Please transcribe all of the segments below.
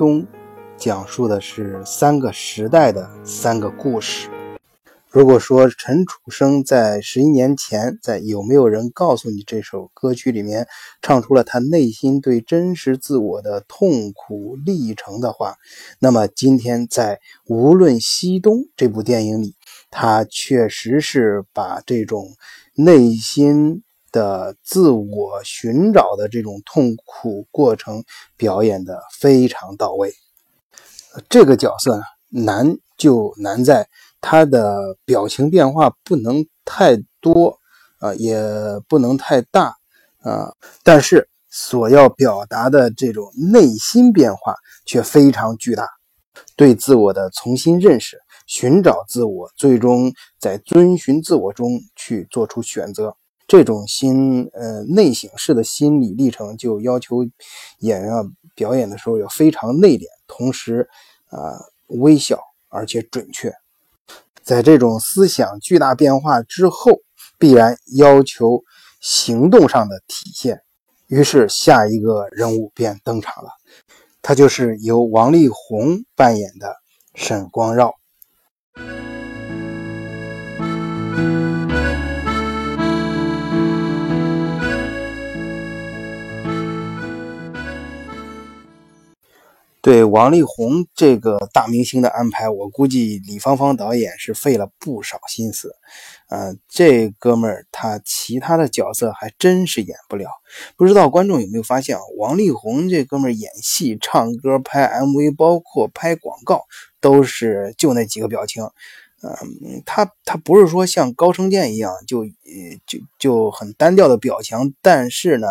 东，讲述的是三个时代的三个故事。如果说陈楚生在十一年前在《有没有人告诉你》这首歌曲里面唱出了他内心对真实自我的痛苦历程的话，那么今天在《无论西东》这部电影里，他确实是把这种内心。的自我寻找的这种痛苦过程表演的非常到位。这个角色，难就难在他的表情变化不能太多啊，也不能太大啊，但是所要表达的这种内心变化却非常巨大。对自我的重新认识，寻找自我，最终在遵循自我中去做出选择。这种心呃内省式的心理历程，就要求演员表演的时候要非常内敛，同时啊微小而且准确。在这种思想巨大变化之后，必然要求行动上的体现。于是下一个人物便登场了，他就是由王力宏扮演的沈光耀。对王力宏这个大明星的安排，我估计李芳芳导演是费了不少心思。嗯，这哥们儿他其他的角色还真是演不了。不知道观众有没有发现，王力宏这哥们儿演戏、唱歌、拍 MV，包括拍广告，都是就那几个表情。嗯，他他不是说像高成建一样就就就很单调的表情，但是呢，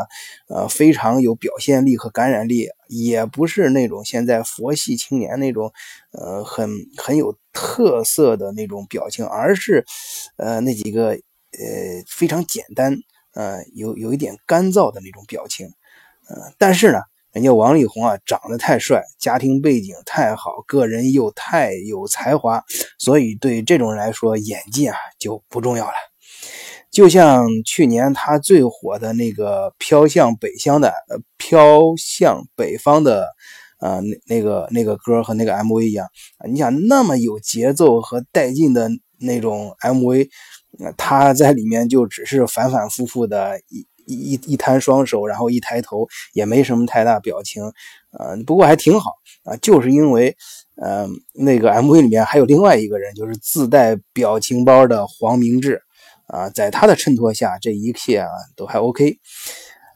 呃非常有表现力和感染力，也不是那种现在佛系青年那种呃很很有特色的那种表情，而是呃那几个呃非常简单呃有有一点干燥的那种表情，呃但是呢。人家王力宏啊，长得太帅，家庭背景太好，个人又太有才华，所以对这种人来说，演技啊就不重要了。就像去年他最火的那个《飘向北乡》的《呃飘向北方》的啊那那个那个歌和那个 MV 一样你想那么有节奏和带劲的那种 MV，他在里面就只是反反复复的一。一一摊双手，然后一抬头，也没什么太大表情，呃，不过还挺好啊。就是因为，呃，那个 MV 里面还有另外一个人，就是自带表情包的黄明志啊，在他的衬托下，这一切啊都还 OK，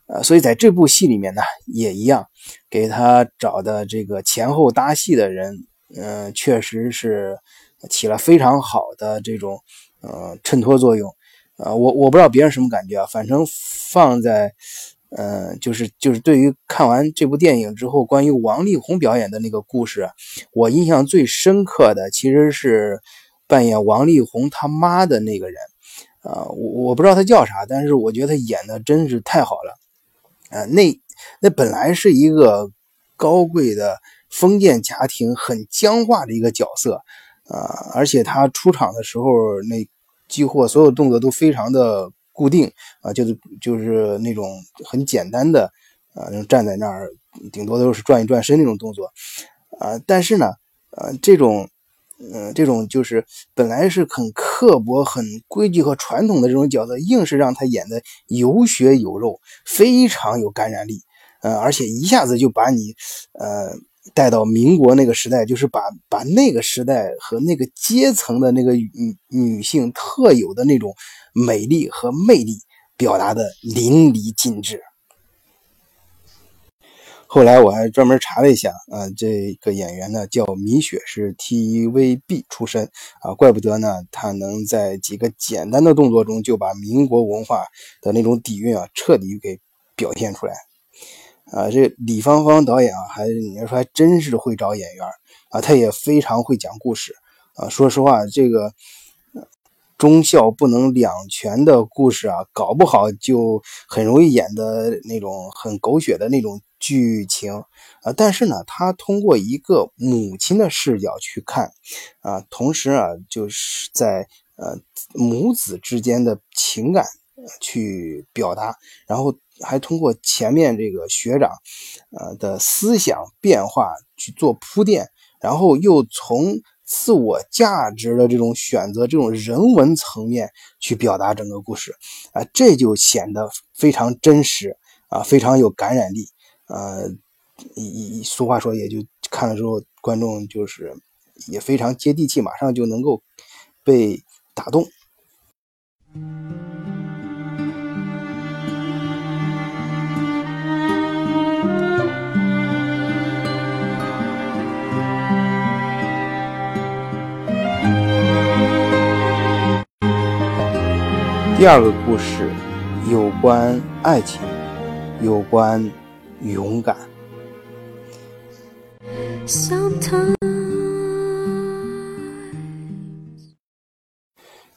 呃，所以在这部戏里面呢，也一样，给他找的这个前后搭戏的人，嗯，确实是起了非常好的这种呃衬托作用。啊，我我不知道别人什么感觉啊，反正放在，嗯，就是就是对于看完这部电影之后，关于王力宏表演的那个故事，我印象最深刻的其实是扮演王力宏他妈的那个人，啊，我我不知道他叫啥，但是我觉得他演的真是太好了，啊，那那本来是一个高贵的封建家庭很僵化的一个角色，啊，而且他出场的时候那。几乎所有动作都非常的固定啊，就是就是那种很简单的啊，站在那儿，顶多都是转一转身那种动作啊。但是呢，呃，这种，嗯，这种就是本来是很刻薄、很规矩和传统的这种角色，硬是让他演的有血有肉，非常有感染力，呃，而且一下子就把你，呃。带到民国那个时代，就是把把那个时代和那个阶层的那个女女性特有的那种美丽和魅力表达的淋漓尽致。后来我还专门查了一下，啊，这个演员呢叫米雪，是 TVB 出身啊，怪不得呢，他能在几个简单的动作中就把民国文化的那种底蕴啊彻底给表现出来。啊，这李芳芳导演啊，还你要说还真是会找演员啊，他也非常会讲故事啊。说实话，这个忠孝不能两全的故事啊，搞不好就很容易演的那种很狗血的那种剧情啊。但是呢，他通过一个母亲的视角去看啊，同时啊，就是在呃母子之间的情感去表达，然后还通过前面这个学长呃的思想变化去做铺垫，然后又从自我价值的这种选择、这种人文层面去表达整个故事啊，这就显得非常真实啊，非常有感染力啊。一一俗话说，也就看了之后，观众就是也非常接地气，马上就能够被打动。第二个故事有关爱情，有关勇敢。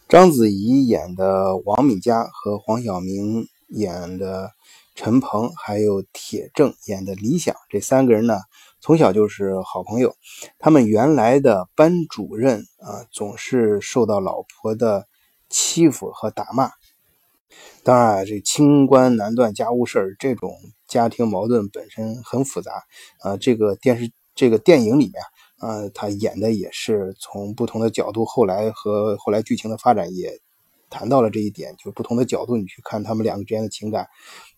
章子怡演的王敏佳和黄晓明演的陈鹏，还有铁正演的李想，这三个人呢，从小就是好朋友。他们原来的班主任啊，总是受到老婆的欺负和打骂。当然，这清官难断家务事这种家庭矛盾本身很复杂啊。这个电视。这个电影里面，啊，他演的也是从不同的角度，后来和后来剧情的发展也谈到了这一点，就不同的角度你去看他们两个之间的情感，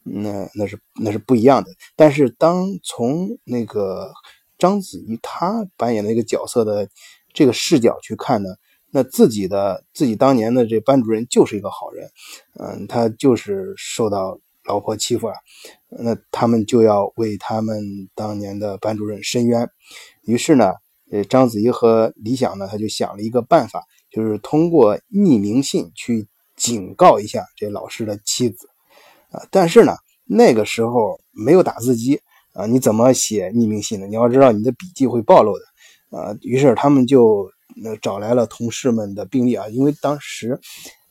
那那是那是不一样的。但是当从那个章子怡她扮演的那个角色的这个视角去看呢，那自己的自己当年的这班主任就是一个好人，嗯，他就是受到。老婆欺负了，那他们就要为他们当年的班主任申冤。于是呢，呃，章子怡和李想呢，他就想了一个办法，就是通过匿名信去警告一下这老师的妻子。啊，但是呢，那个时候没有打字机啊，你怎么写匿名信呢？你要知道你的笔记会暴露的。啊，于是他们就那找来了同事们的病例啊，因为当时，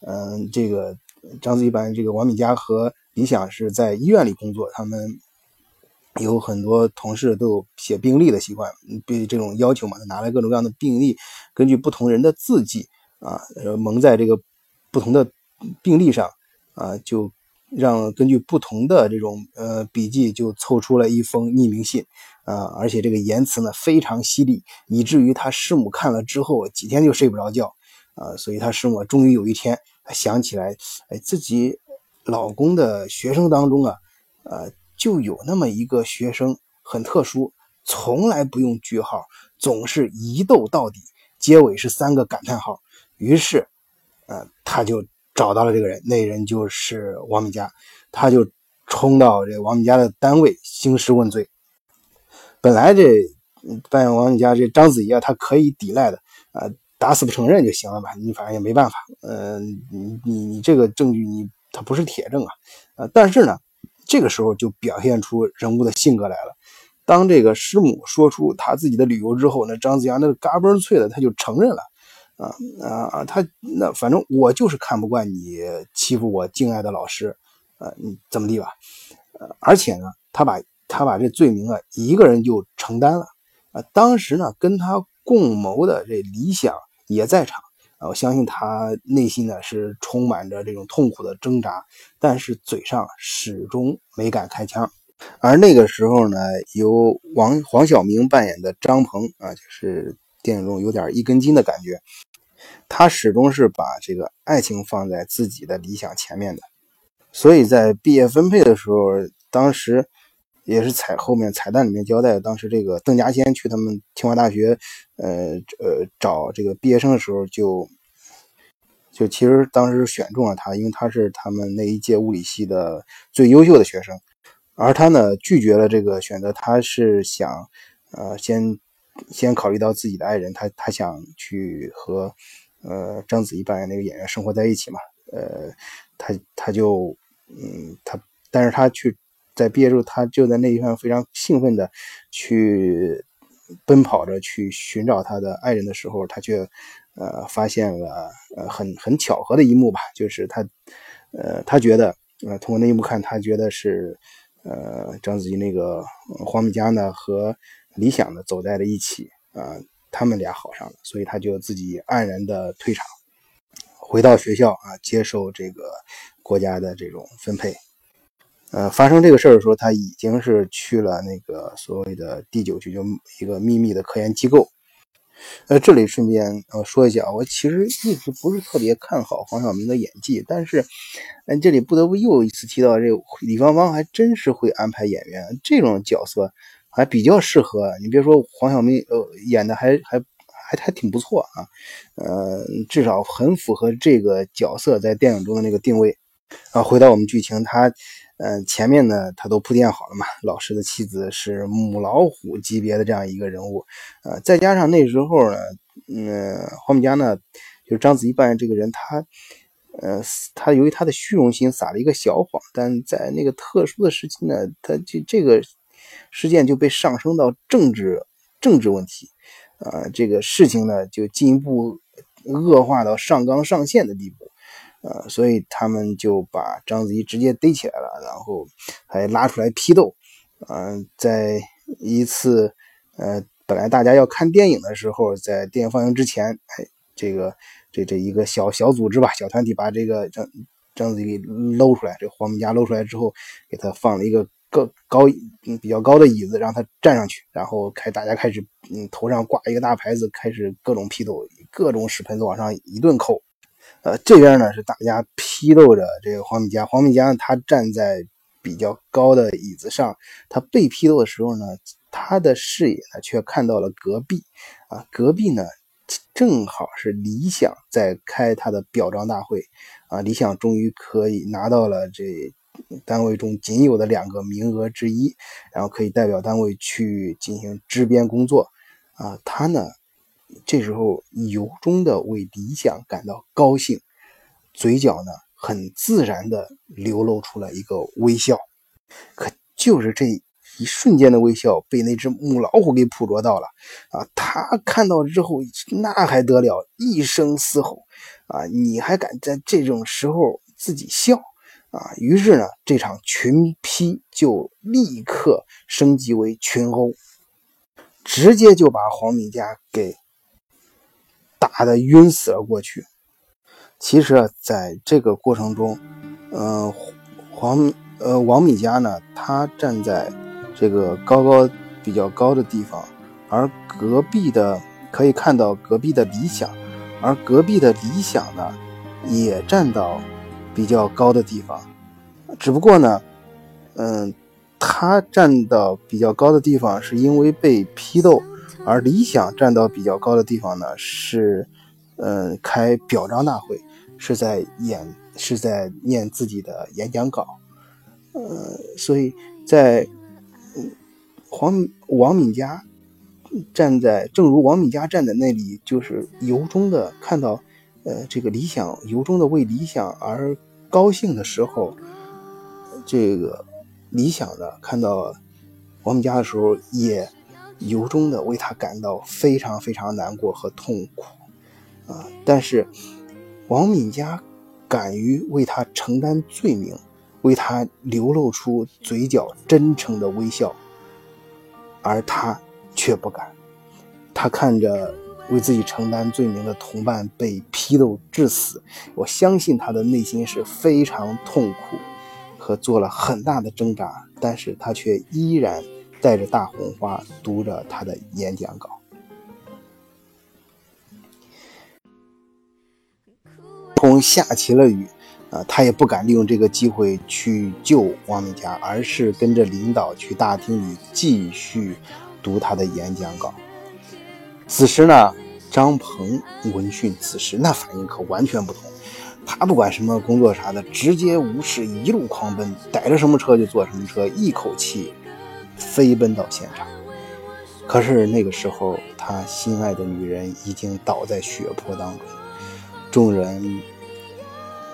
嗯，这个章子怡版这个王敏佳和李想是在医院里工作，他们有很多同事都有写病历的习惯，被这种要求嘛，拿来各种各样的病历，根据不同人的字迹啊，蒙在这个不同的病历上啊，就让根据不同的这种呃笔记，就凑出了一封匿名信啊，而且这个言辞呢非常犀利，以至于他师母看了之后几天就睡不着觉啊，所以他师母终于有一天想起来，哎，自己。老公的学生当中啊，呃，就有那么一个学生很特殊，从来不用句号，总是一逗到底，结尾是三个感叹号。于是，呃，他就找到了这个人，那人就是王敏佳，他就冲到这王敏佳的单位兴师问罪。本来这扮演王家这章子怡啊，她可以抵赖的，啊，打死不承认就行了吧？你反正也没办法，嗯，你你你这个证据你。他不是铁证啊，呃，但是呢，这个时候就表现出人物的性格来了。当这个师母说出他自己的理由之后，那张子阳那个嘎嘣脆的他就承认了，啊啊，他那反正我就是看不惯你欺负我敬爱的老师，呃，你怎么地吧？呃，而且呢，他把他把这罪名啊一个人就承担了，啊，当时呢跟他共谋的这李想也在场。啊，我相信他内心呢是充满着这种痛苦的挣扎，但是嘴上始终没敢开枪。而那个时候呢，由王黄晓明扮演的张鹏啊，就是电影中有点一根筋的感觉，他始终是把这个爱情放在自己的理想前面的。所以在毕业分配的时候，当时。也是彩后面彩蛋里面交代，当时这个邓稼先去他们清华大学，呃呃找这个毕业生的时候，就就其实当时选中了他，因为他是他们那一届物理系的最优秀的学生，而他呢拒绝了这个选择，他是想呃先先考虑到自己的爱人，他他想去和呃章子怡扮演那个演员生活在一起嘛，呃他他就嗯他但是他去。在毕业之后，他就在那一方非常兴奋的去奔跑着去寻找他的爱人的时候，他却呃发现了呃很很巧合的一幕吧，就是他呃他觉得呃通过那一幕看，他觉得是呃章子怡那个黄敏佳呢和李想呢走在了一起啊，他们俩好上了，所以他就自己黯然的退场，回到学校啊接受这个。国家的这种分配。呃，发生这个事儿的时候，他已经是去了那个所谓的第九局，就一个秘密的科研机构。呃，这里顺便呃说一下，我其实一直不是特别看好黄晓明的演技，但是，嗯，这里不得不又一次提到，这李芳芳还真是会安排演员，这种角色还比较适合。你别说黄晓明，呃，演的还还还还挺不错啊，呃，至少很符合这个角色在电影中的那个定位。啊，回到我们剧情，他。嗯，前面呢他都铺垫好了嘛。老师的妻子是母老虎级别的这样一个人物，呃，再加上那时候呢，嗯，黄敏佳呢，就是章子怡扮演这个人，他，呃，他由于他的虚荣心撒了一个小谎，但在那个特殊的时期呢，他这这个事件就被上升到政治政治问题，啊，这个事情呢就进一步恶化到上纲上线的地步。呃，所以他们就把章子怡直接逮起来了，然后还拉出来批斗。嗯，在一次呃，本来大家要看电影的时候，在电影放映之前，哎，这个这这一个小小组织吧，小团体把这个章章子怡搂出来，这黄明佳搂出来之后，给他放了一个高高比较高的椅子，让他站上去，然后开大家开始嗯头上挂一个大牌子，开始各种批斗，各种屎盆子往上一顿扣。呃，这边呢是大家批斗着这个黄敏佳，黄敏佳他站在比较高的椅子上，他被批斗的时候呢，他的视野呢却看到了隔壁，啊，隔壁呢正好是理想在开他的表彰大会，啊，理想终于可以拿到了这单位中仅有的两个名额之一，然后可以代表单位去进行支边工作，啊，他呢。这时候由衷的为理想感到高兴，嘴角呢很自然的流露出了一个微笑。可就是这一瞬间的微笑被那只母老虎给捕捉到了啊！他看到之后那还得了，一声嘶吼啊！你还敢在这种时候自己笑啊？于是呢，这场群批就立刻升级为群殴，直接就把黄敏佳给。打的晕死了过去。其实啊，在这个过程中，嗯，黄呃王敏佳呢，他站在这个高高比较高的地方，而隔壁的可以看到隔壁的理想，而隔壁的理想呢，也站到比较高的地方。只不过呢，嗯，他站到比较高的地方是因为被批斗。而理想站到比较高的地方呢，是，嗯，开表彰大会，是在演，是在念自己的演讲稿，呃，所以在，黄王敏佳站在，正如王敏佳站在那里，就是由衷的看到，呃，这个理想由衷的为理想而高兴的时候，这个理想的看到王敏佳的时候也。由衷的为他感到非常非常难过和痛苦，啊！但是王敏佳敢于为他承担罪名，为他流露出嘴角真诚的微笑，而他却不敢。他看着为自己承担罪名的同伴被批斗致死，我相信他的内心是非常痛苦和做了很大的挣扎，但是他却依然。带着大红花读着他的演讲稿，空下起了雨，啊，他也不敢利用这个机会去救王敏佳，而是跟着领导去大厅里继续读他的演讲稿。此时呢，张鹏闻讯此时那反应可完全不同，他不管什么工作啥的，直接无视，一路狂奔，逮着什么车就坐什么车，一口气。飞奔到现场，可是那个时候，他心爱的女人已经倒在血泊当中。众人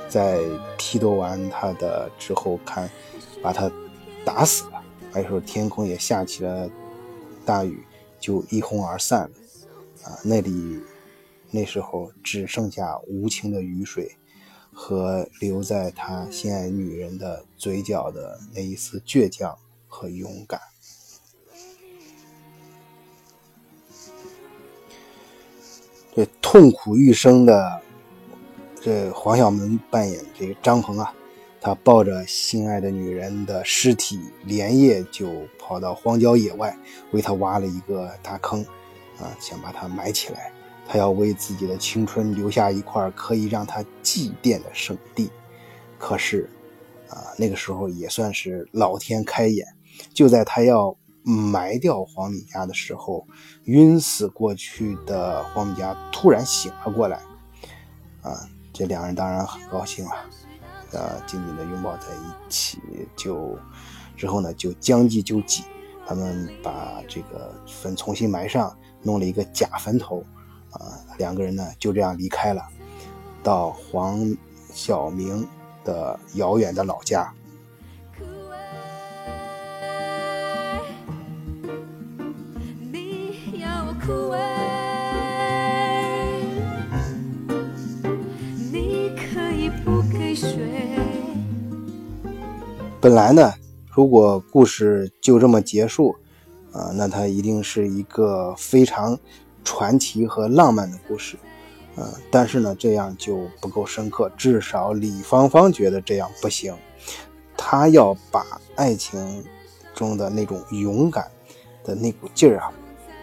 在批斗完他的之后，看把他打死了。那时候天空也下起了大雨，就一哄而散了。啊，那里那时候只剩下无情的雨水和留在他心爱女人的嘴角的那一丝倔强和勇敢。这痛苦欲生的这黄晓明扮演这个张鹏啊，他抱着心爱的女人的尸体，连夜就跑到荒郊野外，为她挖了一个大坑，啊，想把她埋起来。他要为自己的青春留下一块可以让他祭奠的圣地。可是，啊，那个时候也算是老天开眼，就在他要埋掉黄米家的时候，晕死过去的黄米家突然醒了过来。啊，这两人当然很高兴了，呃，紧紧的拥抱在一起，就之后呢，就将计就计，他们把这个坟重新埋上，弄了一个假坟头。啊，两个人呢就这样离开了，到黄晓明的遥远的老家。本来呢，如果故事就这么结束，啊，那它一定是一个非常。传奇和浪漫的故事，嗯，但是呢，这样就不够深刻。至少李芳芳觉得这样不行，她要把爱情中的那种勇敢的那股劲儿啊，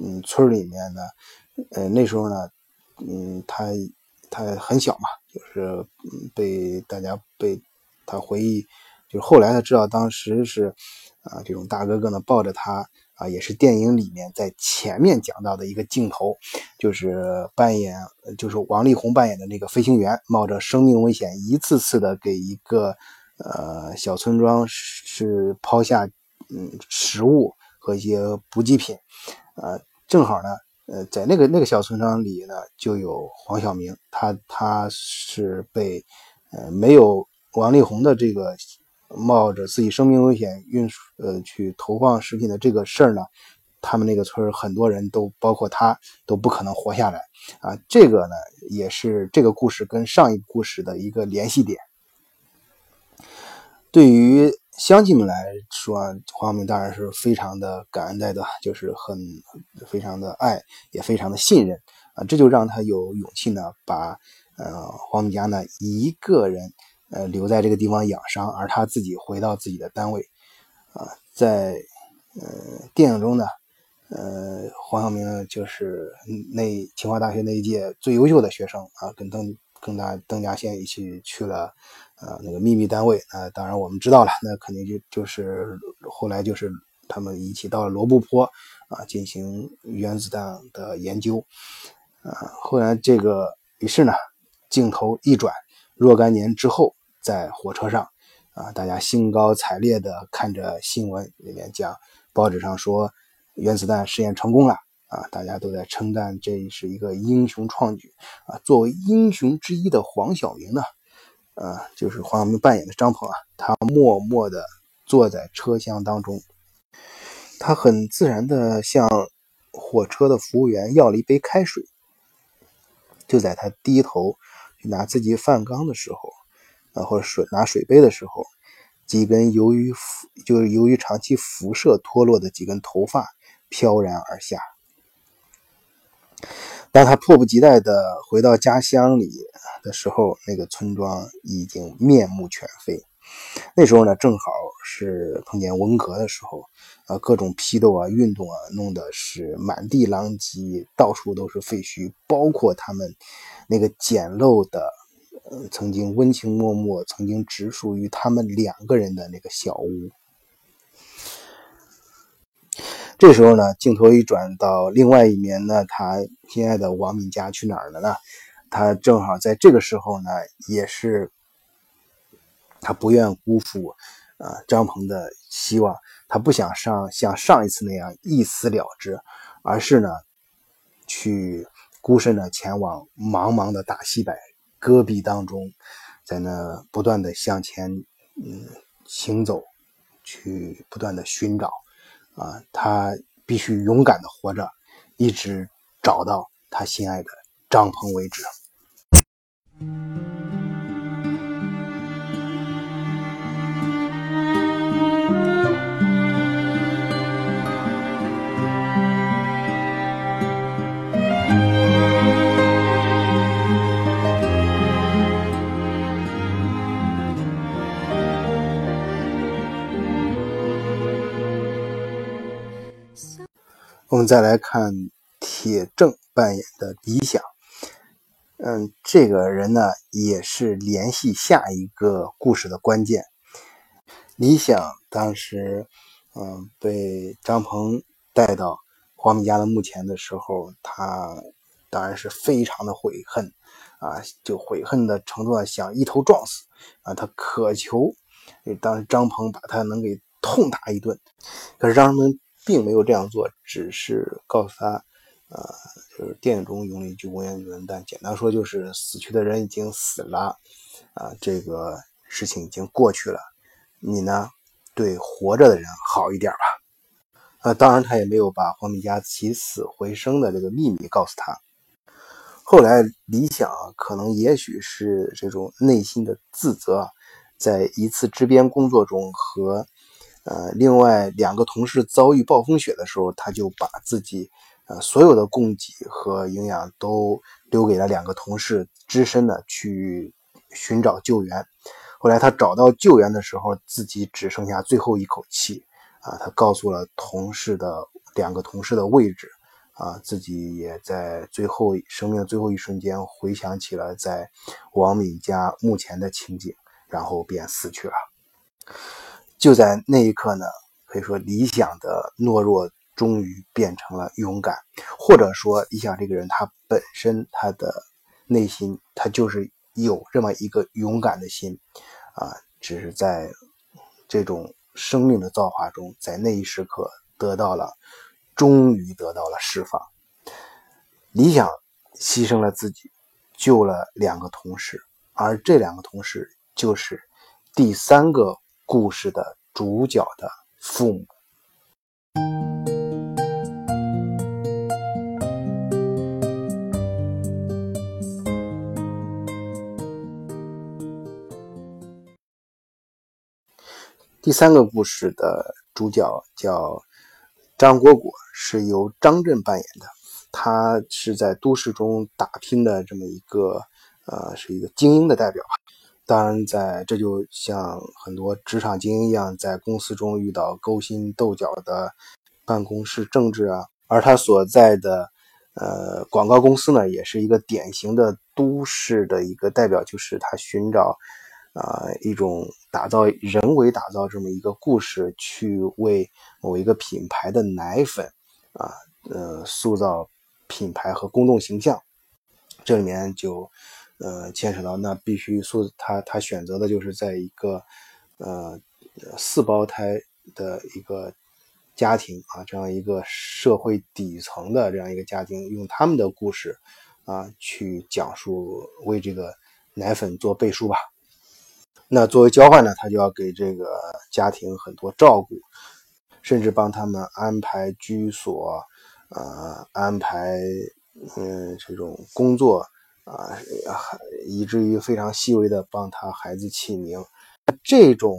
嗯村里面呢，呃那时候呢，嗯他他很小嘛，就是被大家被他回忆，就是后来他知道当时是啊这种大哥哥呢抱着他。啊，也是电影里面在前面讲到的一个镜头，就是扮演，就是王力宏扮演的那个飞行员，冒着生命危险，一次次的给一个呃小村庄是抛下嗯食物和一些补给品，呃，正好呢，呃，在那个那个小村庄里呢，就有黄晓明，他他是被呃没有王力宏的这个。冒着自己生命危险运输呃去投放食品的这个事儿呢，他们那个村很多人都包括他都不可能活下来啊。这个呢也是这个故事跟上一个故事的一个联系点。对于乡亲们来说，黄晓明当然是非常的感恩戴德，就是很非常的爱，也非常的信任啊。这就让他有勇气呢，把呃黄米家呢一个人。呃，留在这个地方养伤，而他自己回到自己的单位，啊，在呃电影中呢，呃，黄晓明就是那清华大学那一届最优秀的学生啊，跟邓跟他邓稼先一起去了呃那个秘密单位啊，当然我们知道了，那肯定就就是后来就是他们一起到了罗布泊啊，进行原子弹的研究，啊，后来这个于是呢，镜头一转，若干年之后。在火车上，啊，大家兴高采烈地看着新闻，里面讲报纸上说原子弹试验成功了，啊，大家都在称赞这是一个英雄创举，啊，作为英雄之一的黄晓明呢，啊，就是黄晓明扮演的张鹏啊，他默默地坐在车厢当中，他很自然地向火车的服务员要了一杯开水，就在他低头去拿自己饭缸的时候。啊，或者水拿水杯的时候，几根由于就是由于长期辐射脱落的几根头发飘然而下。当他迫不及待地回到家乡里的时候，那个村庄已经面目全非。那时候呢，正好是碰见文革的时候，啊，各种批斗啊、运动啊，弄得是满地狼藉，到处都是废墟，包括他们那个简陋的。曾经温情脉脉，曾经只属于他们两个人的那个小屋。这时候呢，镜头一转到另外一面，呢他心爱的王敏佳去哪儿了呢？他正好在这个时候呢，也是他不愿辜负啊张鹏的希望，他不想上像上一次那样一死了之，而是呢，去孤身的前往茫茫的大西北。戈壁当中，在那不断的向前嗯行走，去不断的寻找啊，他必须勇敢的活着，一直找到他心爱的张鹏为止。我们再来看铁正扮演的李想，嗯，这个人呢也是联系下一个故事的关键。李想当时，嗯，被张鹏带到黄敏家的墓前的时候，他当然是非常的悔恨啊，就悔恨的程度啊想一头撞死啊，他渴求当时张鹏把他能给痛打一顿，可是张鹏。并没有这样做，只是告诉他，呃，就是电影中用了一句文言文，但简单说就是死去的人已经死了，啊，这个事情已经过去了，你呢，对活着的人好一点吧。啊，当然他也没有把黄敏佳起死回生的这个秘密告诉他。后来李想可能也许是这种内心的自责，在一次支边工作中和。呃，另外两个同事遭遇暴风雪的时候，他就把自己呃所有的供给和营养都留给了两个同事，只身的去寻找救援。后来他找到救援的时候，自己只剩下最后一口气啊，他告诉了同事的两个同事的位置啊，自己也在最后生命最后一瞬间回想起了在王敏家墓前的情景，然后便死去了。就在那一刻呢，可以说理想的懦弱终于变成了勇敢，或者说理想这个人他本身他的内心他就是有这么一个勇敢的心啊，只是在这种生命的造化中，在那一时刻得到了，终于得到了释放。理想牺牲了自己，救了两个同事，而这两个同事就是第三个。故事的主角的父母。第三个故事的主角叫张果果，是由张震扮演的。他是在都市中打拼的这么一个，呃，是一个精英的代表。当然，在这就像很多职场精英一样，在公司中遇到勾心斗角的办公室政治啊，而他所在的呃广告公司呢，也是一个典型的都市的一个代表，就是他寻找啊一种打造人为打造这么一个故事，去为某一个品牌的奶粉啊呃塑造品牌和公众形象，这里面就。呃，牵扯到那必须说，他他选择的就是在一个呃四胞胎的一个家庭啊，这样一个社会底层的这样一个家庭，用他们的故事啊去讲述，为这个奶粉做背书吧。那作为交换呢，他就要给这个家庭很多照顾，甚至帮他们安排居所，呃，安排嗯这种工作。啊，以至于非常细微的帮他孩子起名，这种，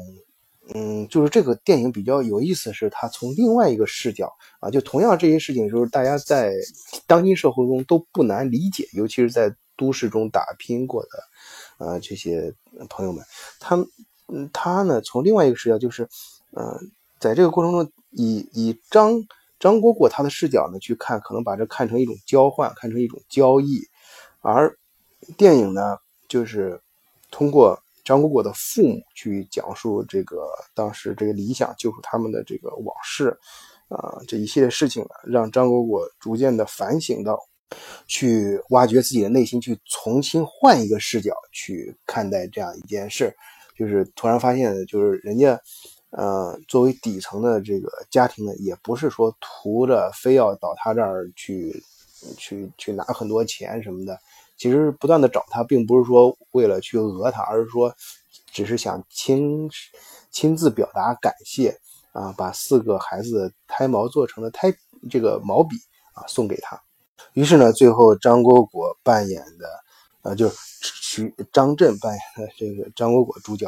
嗯，就是这个电影比较有意思，是他从另外一个视角啊，就同样这些事情，就是大家在当今社会中都不难理解，尤其是在都市中打拼过的，呃，这些朋友们，他，嗯，他呢，从另外一个视角，就是，呃，在这个过程中，以以张张果果他的视角呢去看，可能把这看成一种交换，看成一种交易，而。电影呢，就是通过张果果的父母去讲述这个当时这个理想救赎他们的这个往事，啊，这一系列事情呢，让张果果逐渐的反省到，去挖掘自己的内心，去重新换一个视角去看待这样一件事，就是突然发现，就是人家，呃，作为底层的这个家庭呢，也不是说图着非要到他这儿去，去去拿很多钱什么的。其实不断的找他，并不是说为了去讹他，而是说只是想亲亲自表达感谢啊，把四个孩子的胎毛做成了胎这个毛笔啊送给他。于是呢，最后张果果扮演的呃，就是徐张震扮演的这个张果果主角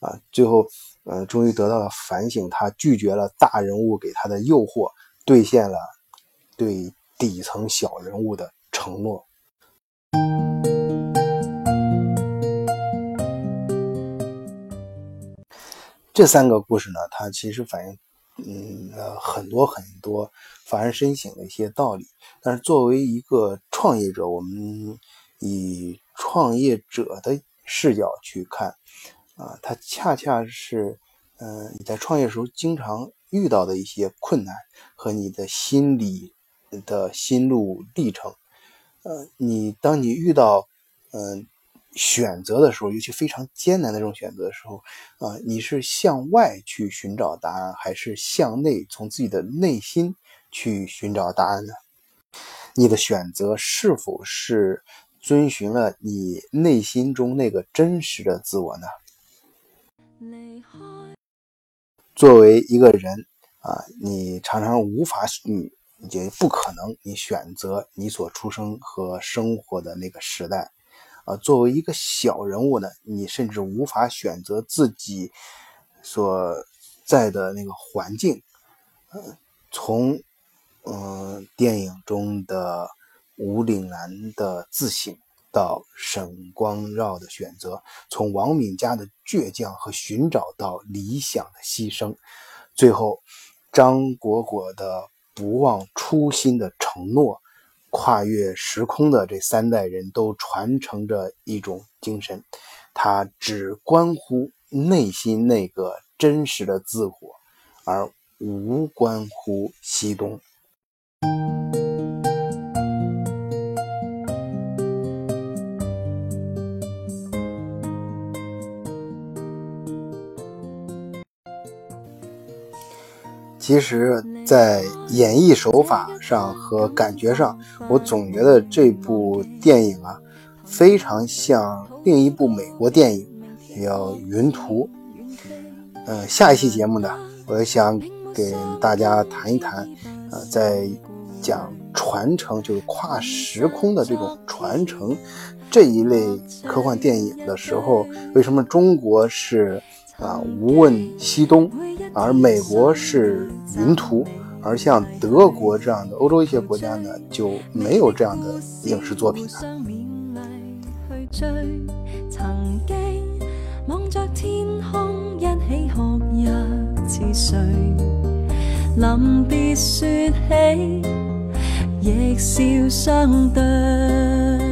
啊，最后呃，终于得到了反省，他拒绝了大人物给他的诱惑，兑现了对底层小人物的承诺。这三个故事呢，它其实反映，嗯，呃，很多很多发人深省的一些道理。但是作为一个创业者，我们以创业者的视角去看，啊，它恰恰是，嗯，你在创业时候经常遇到的一些困难和你的心理的心路历程。呃，你当你遇到，嗯。选择的时候，尤其非常艰难的这种选择的时候，啊，你是向外去寻找答案，还是向内从自己的内心去寻找答案呢？你的选择是否是遵循了你内心中那个真实的自我呢？作为一个人啊，你常常无法，你也不可能，你选择你所出生和生活的那个时代。啊，作为一个小人物呢，你甚至无法选择自己所在的那个环境。从嗯电影中的吴岭南的自省，到沈光耀的选择，从王敏佳的倔强和寻找到理想的牺牲，最后张果果的不忘初心的承诺。跨越时空的这三代人都传承着一种精神，它只关乎内心那个真实的自我，而无关乎西东。其实，在演绎手法上和感觉上，我总觉得这部电影啊，非常像另一部美国电影，叫《云图》。呃，下一期节目呢，我想给大家谈一谈，呃，在讲传承，就是跨时空的这种传承这一类科幻电影的时候，为什么中国是？啊，无问西东，而美国是云图，而像德国这样的欧洲一些国家呢，就没有这样的影视作品呢。临别说起，亦笑相对。